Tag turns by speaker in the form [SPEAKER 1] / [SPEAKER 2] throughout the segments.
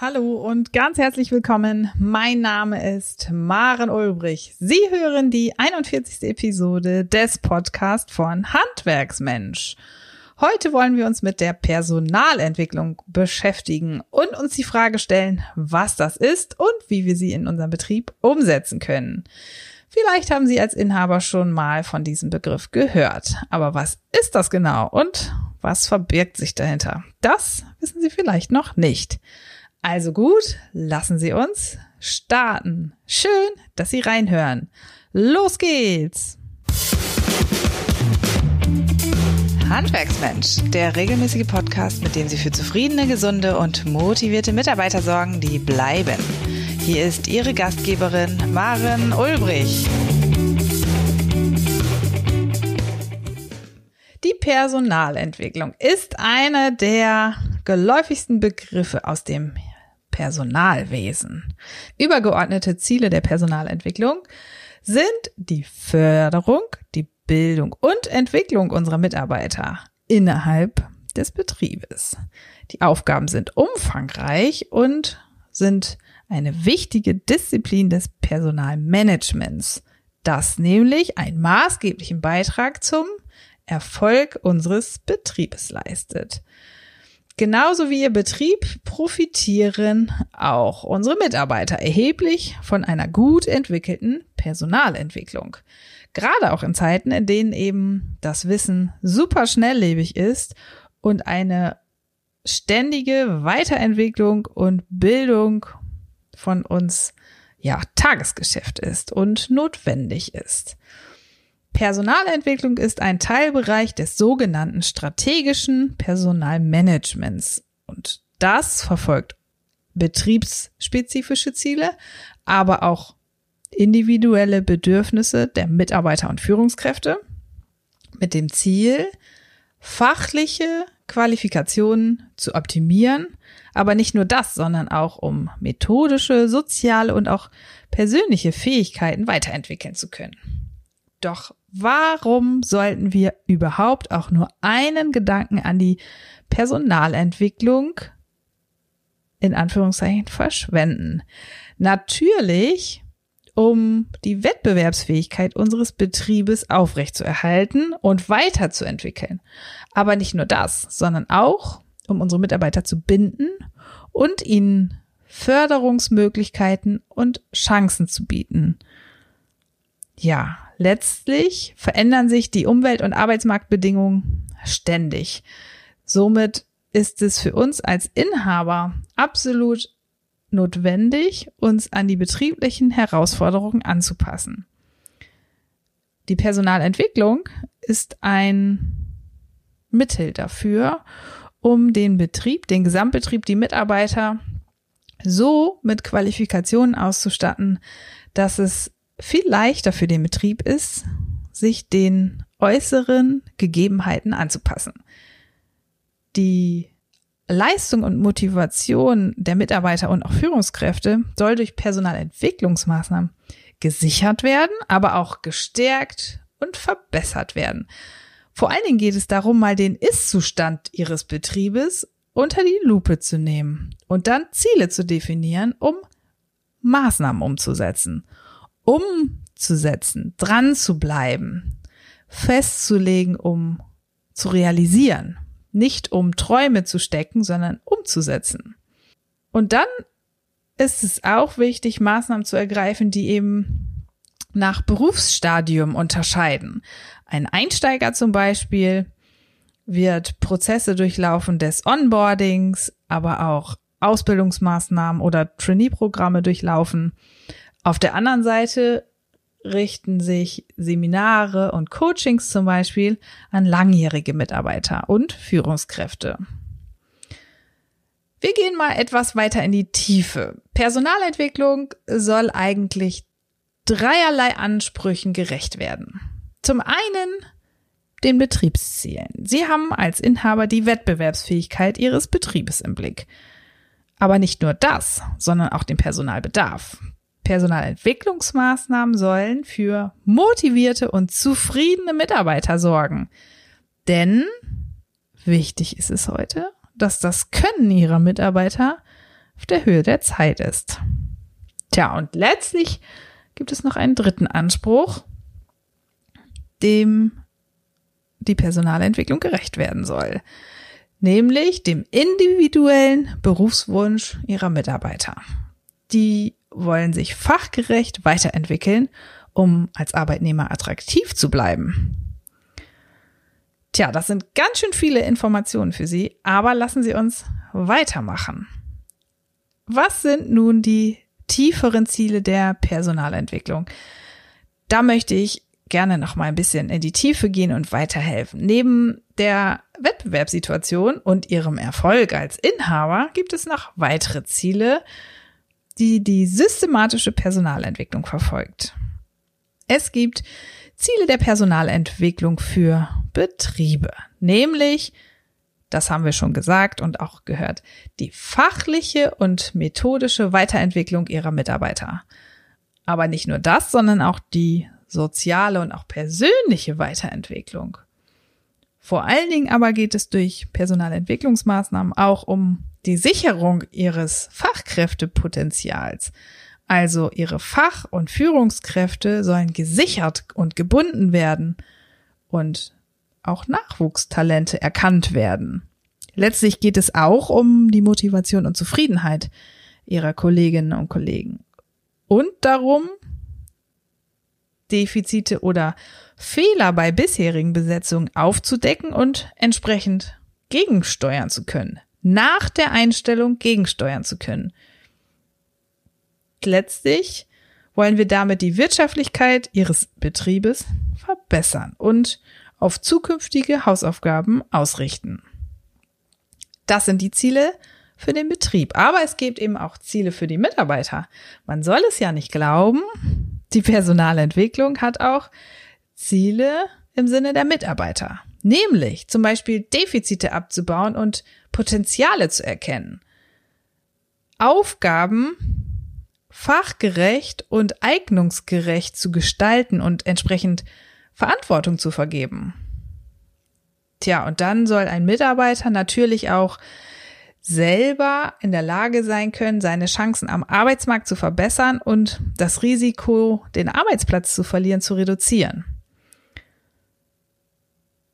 [SPEAKER 1] Hallo und ganz herzlich willkommen. Mein Name ist Maren Ulbrich. Sie hören die 41. Episode des Podcasts von Handwerksmensch. Heute wollen wir uns mit der Personalentwicklung beschäftigen und uns die Frage stellen, was das ist und wie wir sie in unserem Betrieb umsetzen können. Vielleicht haben Sie als Inhaber schon mal von diesem Begriff gehört. Aber was ist das genau und was verbirgt sich dahinter? Das wissen Sie vielleicht noch nicht. Also gut, lassen Sie uns starten. Schön, dass Sie reinhören. Los geht's! Handwerksmensch, der regelmäßige Podcast, mit dem Sie für zufriedene, gesunde und motivierte Mitarbeiter sorgen, die bleiben. Hier ist Ihre Gastgeberin Maren Ulbrich. Die Personalentwicklung ist einer der geläufigsten Begriffe aus dem Personalwesen. Übergeordnete Ziele der Personalentwicklung sind die Förderung, die Bildung und Entwicklung unserer Mitarbeiter innerhalb des Betriebes. Die Aufgaben sind umfangreich und sind eine wichtige Disziplin des Personalmanagements, das nämlich einen maßgeblichen Beitrag zum Erfolg unseres Betriebes leistet. Genauso wie Ihr Betrieb profitieren auch unsere Mitarbeiter erheblich von einer gut entwickelten Personalentwicklung. Gerade auch in Zeiten, in denen eben das Wissen super schnelllebig ist und eine ständige Weiterentwicklung und Bildung von uns ja Tagesgeschäft ist und notwendig ist. Personalentwicklung ist ein Teilbereich des sogenannten strategischen Personalmanagements. Und das verfolgt betriebsspezifische Ziele, aber auch individuelle Bedürfnisse der Mitarbeiter und Führungskräfte mit dem Ziel, fachliche Qualifikationen zu optimieren, aber nicht nur das, sondern auch um methodische, soziale und auch persönliche Fähigkeiten weiterentwickeln zu können. Doch warum sollten wir überhaupt auch nur einen Gedanken an die Personalentwicklung in Anführungszeichen verschwenden? Natürlich, um die Wettbewerbsfähigkeit unseres Betriebes aufrechtzuerhalten und weiterzuentwickeln. Aber nicht nur das, sondern auch, um unsere Mitarbeiter zu binden und ihnen Förderungsmöglichkeiten und Chancen zu bieten. Ja, letztlich verändern sich die Umwelt- und Arbeitsmarktbedingungen ständig. Somit ist es für uns als Inhaber absolut notwendig, uns an die betrieblichen Herausforderungen anzupassen. Die Personalentwicklung ist ein Mittel dafür, um den Betrieb, den Gesamtbetrieb, die Mitarbeiter so mit Qualifikationen auszustatten, dass es viel leichter für den Betrieb ist, sich den äußeren Gegebenheiten anzupassen. Die Leistung und Motivation der Mitarbeiter und auch Führungskräfte soll durch Personalentwicklungsmaßnahmen gesichert werden, aber auch gestärkt und verbessert werden. Vor allen Dingen geht es darum, mal den Ist-Zustand ihres Betriebes unter die Lupe zu nehmen und dann Ziele zu definieren, um Maßnahmen umzusetzen umzusetzen, dran zu bleiben, festzulegen, um zu realisieren, nicht um Träume zu stecken, sondern umzusetzen. Und dann ist es auch wichtig, Maßnahmen zu ergreifen, die eben nach Berufsstadium unterscheiden. Ein Einsteiger zum Beispiel wird Prozesse durchlaufen des Onboardings, aber auch Ausbildungsmaßnahmen oder Trainee-Programme durchlaufen. Auf der anderen Seite richten sich Seminare und Coachings zum Beispiel an langjährige Mitarbeiter und Führungskräfte. Wir gehen mal etwas weiter in die Tiefe. Personalentwicklung soll eigentlich dreierlei Ansprüchen gerecht werden. Zum einen den Betriebszielen. Sie haben als Inhaber die Wettbewerbsfähigkeit Ihres Betriebes im Blick. Aber nicht nur das, sondern auch den Personalbedarf. Personalentwicklungsmaßnahmen sollen für motivierte und zufriedene Mitarbeiter sorgen. Denn wichtig ist es heute, dass das Können ihrer Mitarbeiter auf der Höhe der Zeit ist. Tja, und letztlich gibt es noch einen dritten Anspruch, dem die Personalentwicklung gerecht werden soll, nämlich dem individuellen Berufswunsch ihrer Mitarbeiter. Die wollen sich fachgerecht weiterentwickeln, um als Arbeitnehmer attraktiv zu bleiben. Tja, das sind ganz schön viele Informationen für Sie, aber lassen Sie uns weitermachen. Was sind nun die tieferen Ziele der Personalentwicklung? Da möchte ich gerne noch mal ein bisschen in die Tiefe gehen und weiterhelfen. Neben der Wettbewerbssituation und ihrem Erfolg als Inhaber gibt es noch weitere Ziele, die die systematische Personalentwicklung verfolgt. Es gibt Ziele der Personalentwicklung für Betriebe, nämlich, das haben wir schon gesagt und auch gehört, die fachliche und methodische Weiterentwicklung ihrer Mitarbeiter. Aber nicht nur das, sondern auch die soziale und auch persönliche Weiterentwicklung. Vor allen Dingen aber geht es durch Personalentwicklungsmaßnahmen auch um die Sicherung ihres Fachkräftepotenzials. Also ihre Fach- und Führungskräfte sollen gesichert und gebunden werden und auch Nachwuchstalente erkannt werden. Letztlich geht es auch um die Motivation und Zufriedenheit ihrer Kolleginnen und Kollegen und darum, Defizite oder Fehler bei bisherigen Besetzungen aufzudecken und entsprechend gegensteuern zu können. Nach der Einstellung gegensteuern zu können. Letztlich wollen wir damit die Wirtschaftlichkeit Ihres Betriebes verbessern und auf zukünftige Hausaufgaben ausrichten. Das sind die Ziele für den Betrieb. Aber es gibt eben auch Ziele für die Mitarbeiter. Man soll es ja nicht glauben, die Personalentwicklung hat auch Ziele im Sinne der Mitarbeiter, nämlich zum Beispiel Defizite abzubauen und Potenziale zu erkennen. Aufgaben fachgerecht und eignungsgerecht zu gestalten und entsprechend Verantwortung zu vergeben. Tja, und dann soll ein Mitarbeiter natürlich auch selber in der Lage sein können, seine Chancen am Arbeitsmarkt zu verbessern und das Risiko, den Arbeitsplatz zu verlieren, zu reduzieren.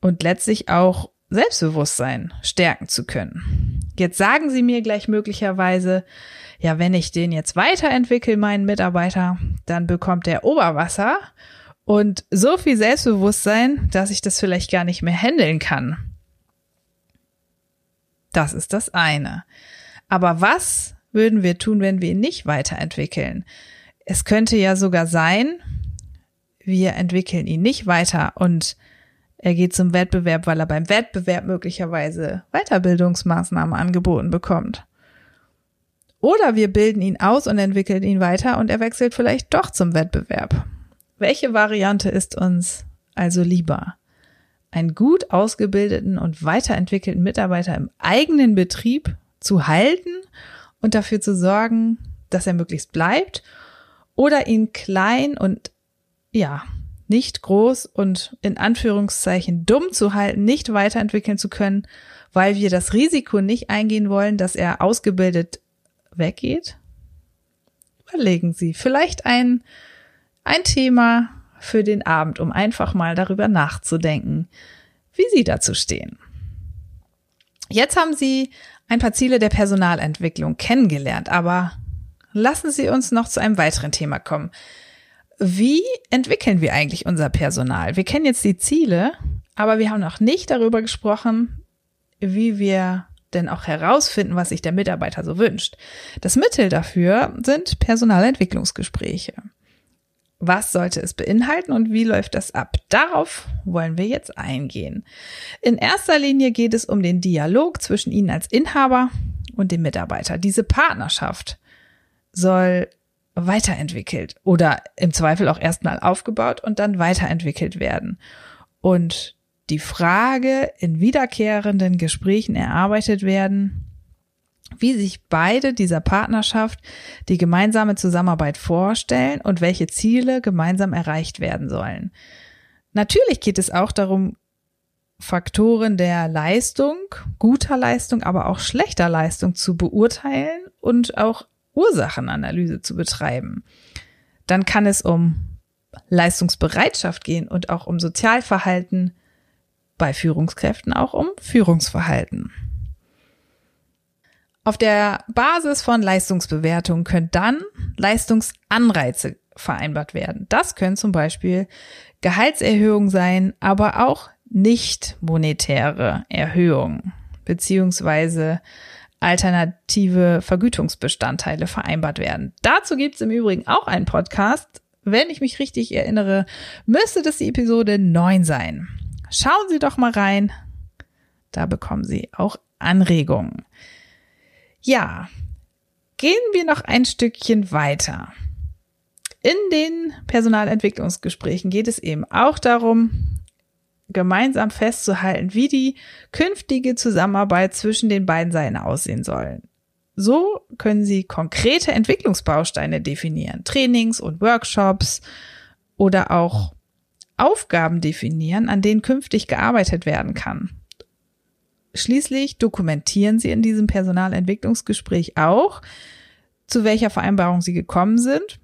[SPEAKER 1] Und letztlich auch Selbstbewusstsein stärken zu können. Jetzt sagen Sie mir gleich möglicherweise, ja, wenn ich den jetzt weiterentwickle, meinen Mitarbeiter, dann bekommt er Oberwasser und so viel Selbstbewusstsein, dass ich das vielleicht gar nicht mehr handeln kann. Das ist das eine. Aber was würden wir tun, wenn wir ihn nicht weiterentwickeln? Es könnte ja sogar sein, wir entwickeln ihn nicht weiter und er geht zum Wettbewerb, weil er beim Wettbewerb möglicherweise Weiterbildungsmaßnahmen angeboten bekommt. Oder wir bilden ihn aus und entwickeln ihn weiter und er wechselt vielleicht doch zum Wettbewerb. Welche Variante ist uns also lieber? einen gut ausgebildeten und weiterentwickelten Mitarbeiter im eigenen Betrieb zu halten und dafür zu sorgen, dass er möglichst bleibt oder ihn klein und ja, nicht groß und in Anführungszeichen dumm zu halten, nicht weiterentwickeln zu können, weil wir das Risiko nicht eingehen wollen, dass er ausgebildet weggeht? Überlegen Sie, vielleicht ein, ein Thema, für den Abend, um einfach mal darüber nachzudenken, wie Sie dazu stehen. Jetzt haben Sie ein paar Ziele der Personalentwicklung kennengelernt, aber lassen Sie uns noch zu einem weiteren Thema kommen. Wie entwickeln wir eigentlich unser Personal? Wir kennen jetzt die Ziele, aber wir haben noch nicht darüber gesprochen, wie wir denn auch herausfinden, was sich der Mitarbeiter so wünscht. Das Mittel dafür sind Personalentwicklungsgespräche. Was sollte es beinhalten und wie läuft das ab? Darauf wollen wir jetzt eingehen. In erster Linie geht es um den Dialog zwischen Ihnen als Inhaber und dem Mitarbeiter. Diese Partnerschaft soll weiterentwickelt oder im Zweifel auch erstmal aufgebaut und dann weiterentwickelt werden. Und die Frage in wiederkehrenden Gesprächen erarbeitet werden, wie sich beide dieser Partnerschaft die gemeinsame Zusammenarbeit vorstellen und welche Ziele gemeinsam erreicht werden sollen. Natürlich geht es auch darum, Faktoren der Leistung, guter Leistung, aber auch schlechter Leistung zu beurteilen und auch Ursachenanalyse zu betreiben. Dann kann es um Leistungsbereitschaft gehen und auch um Sozialverhalten, bei Führungskräften auch um Führungsverhalten. Auf der Basis von Leistungsbewertung können dann Leistungsanreize vereinbart werden. Das können zum Beispiel Gehaltserhöhungen sein, aber auch nicht monetäre Erhöhungen beziehungsweise alternative Vergütungsbestandteile vereinbart werden. Dazu gibt es im Übrigen auch einen Podcast. Wenn ich mich richtig erinnere, müsste das die Episode 9 sein. Schauen Sie doch mal rein. Da bekommen Sie auch Anregungen. Ja, gehen wir noch ein Stückchen weiter. In den Personalentwicklungsgesprächen geht es eben auch darum, gemeinsam festzuhalten, wie die künftige Zusammenarbeit zwischen den beiden Seiten aussehen soll. So können Sie konkrete Entwicklungsbausteine definieren, Trainings und Workshops oder auch Aufgaben definieren, an denen künftig gearbeitet werden kann. Schließlich dokumentieren Sie in diesem Personalentwicklungsgespräch auch, zu welcher Vereinbarung Sie gekommen sind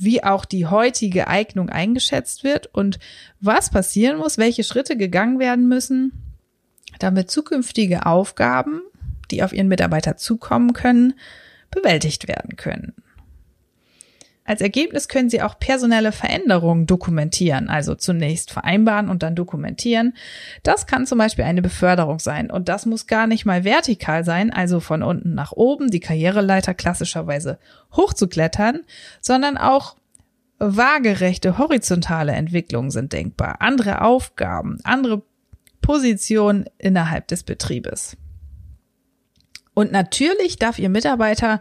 [SPEAKER 1] wie auch die heutige Eignung eingeschätzt wird und was passieren muss, welche Schritte gegangen werden müssen, damit zukünftige Aufgaben, die auf Ihren Mitarbeiter zukommen können, bewältigt werden können. Als Ergebnis können Sie auch personelle Veränderungen dokumentieren, also zunächst vereinbaren und dann dokumentieren. Das kann zum Beispiel eine Beförderung sein und das muss gar nicht mal vertikal sein, also von unten nach oben, die Karriereleiter klassischerweise hochzuklettern, sondern auch waagerechte horizontale Entwicklungen sind denkbar, andere Aufgaben, andere Positionen innerhalb des Betriebes. Und natürlich darf Ihr Mitarbeiter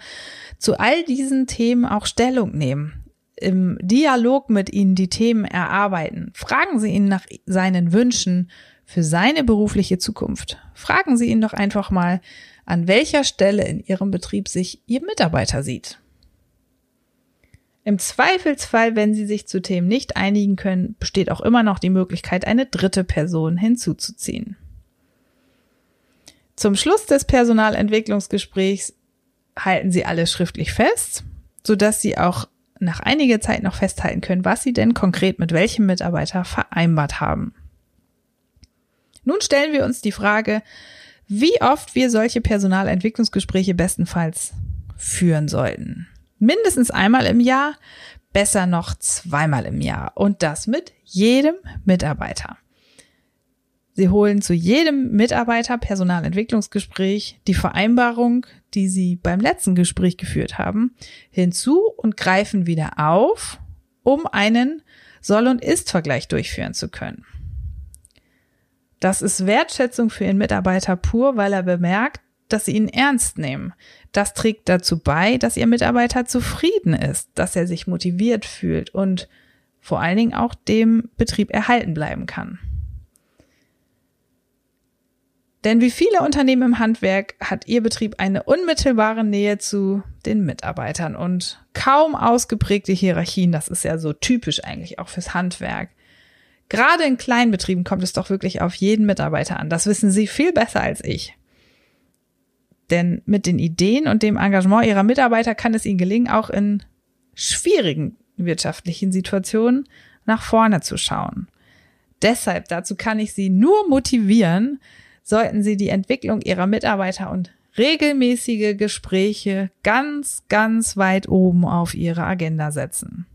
[SPEAKER 1] zu all diesen Themen auch Stellung nehmen. Im Dialog mit Ihnen die Themen erarbeiten. Fragen Sie ihn nach seinen Wünschen für seine berufliche Zukunft. Fragen Sie ihn doch einfach mal, an welcher Stelle in Ihrem Betrieb sich Ihr Mitarbeiter sieht. Im Zweifelsfall, wenn Sie sich zu Themen nicht einigen können, besteht auch immer noch die Möglichkeit, eine dritte Person hinzuzuziehen. Zum Schluss des Personalentwicklungsgesprächs halten Sie alles schriftlich fest, sodass Sie auch nach einiger Zeit noch festhalten können, was Sie denn konkret mit welchem Mitarbeiter vereinbart haben. Nun stellen wir uns die Frage, wie oft wir solche Personalentwicklungsgespräche bestenfalls führen sollten. Mindestens einmal im Jahr, besser noch zweimal im Jahr und das mit jedem Mitarbeiter. Sie holen zu jedem Mitarbeiter Personalentwicklungsgespräch die Vereinbarung, die Sie beim letzten Gespräch geführt haben, hinzu und greifen wieder auf, um einen Soll- und Ist-Vergleich durchführen zu können. Das ist Wertschätzung für Ihren Mitarbeiter pur, weil er bemerkt, dass Sie ihn ernst nehmen. Das trägt dazu bei, dass Ihr Mitarbeiter zufrieden ist, dass er sich motiviert fühlt und vor allen Dingen auch dem Betrieb erhalten bleiben kann. Denn wie viele Unternehmen im Handwerk hat Ihr Betrieb eine unmittelbare Nähe zu den Mitarbeitern und kaum ausgeprägte Hierarchien. Das ist ja so typisch eigentlich auch fürs Handwerk. Gerade in kleinen Betrieben kommt es doch wirklich auf jeden Mitarbeiter an. Das wissen Sie viel besser als ich. Denn mit den Ideen und dem Engagement Ihrer Mitarbeiter kann es Ihnen gelingen, auch in schwierigen wirtschaftlichen Situationen nach vorne zu schauen. Deshalb, dazu kann ich Sie nur motivieren, sollten Sie die Entwicklung Ihrer Mitarbeiter und regelmäßige Gespräche ganz, ganz weit oben auf Ihre Agenda setzen.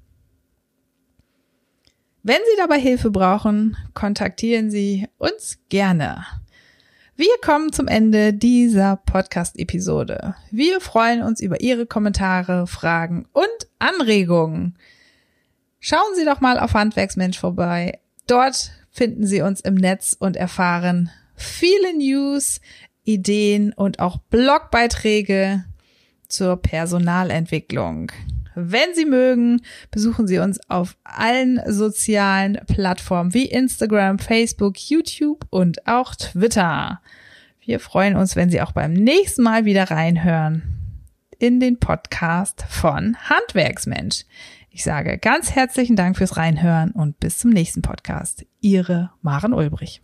[SPEAKER 1] Wenn Sie dabei Hilfe brauchen, kontaktieren Sie uns gerne. Wir kommen zum Ende dieser Podcast-Episode. Wir freuen uns über Ihre Kommentare, Fragen und Anregungen. Schauen Sie doch mal auf Handwerksmensch vorbei. Dort finden Sie uns im Netz und erfahren, viele News, Ideen und auch Blogbeiträge zur Personalentwicklung. Wenn Sie mögen, besuchen Sie uns auf allen sozialen Plattformen wie Instagram, Facebook, YouTube und auch Twitter. Wir freuen uns, wenn Sie auch beim nächsten Mal wieder reinhören in den Podcast von Handwerksmensch. Ich sage ganz herzlichen Dank fürs Reinhören und bis zum nächsten Podcast. Ihre Maren Ulbrich.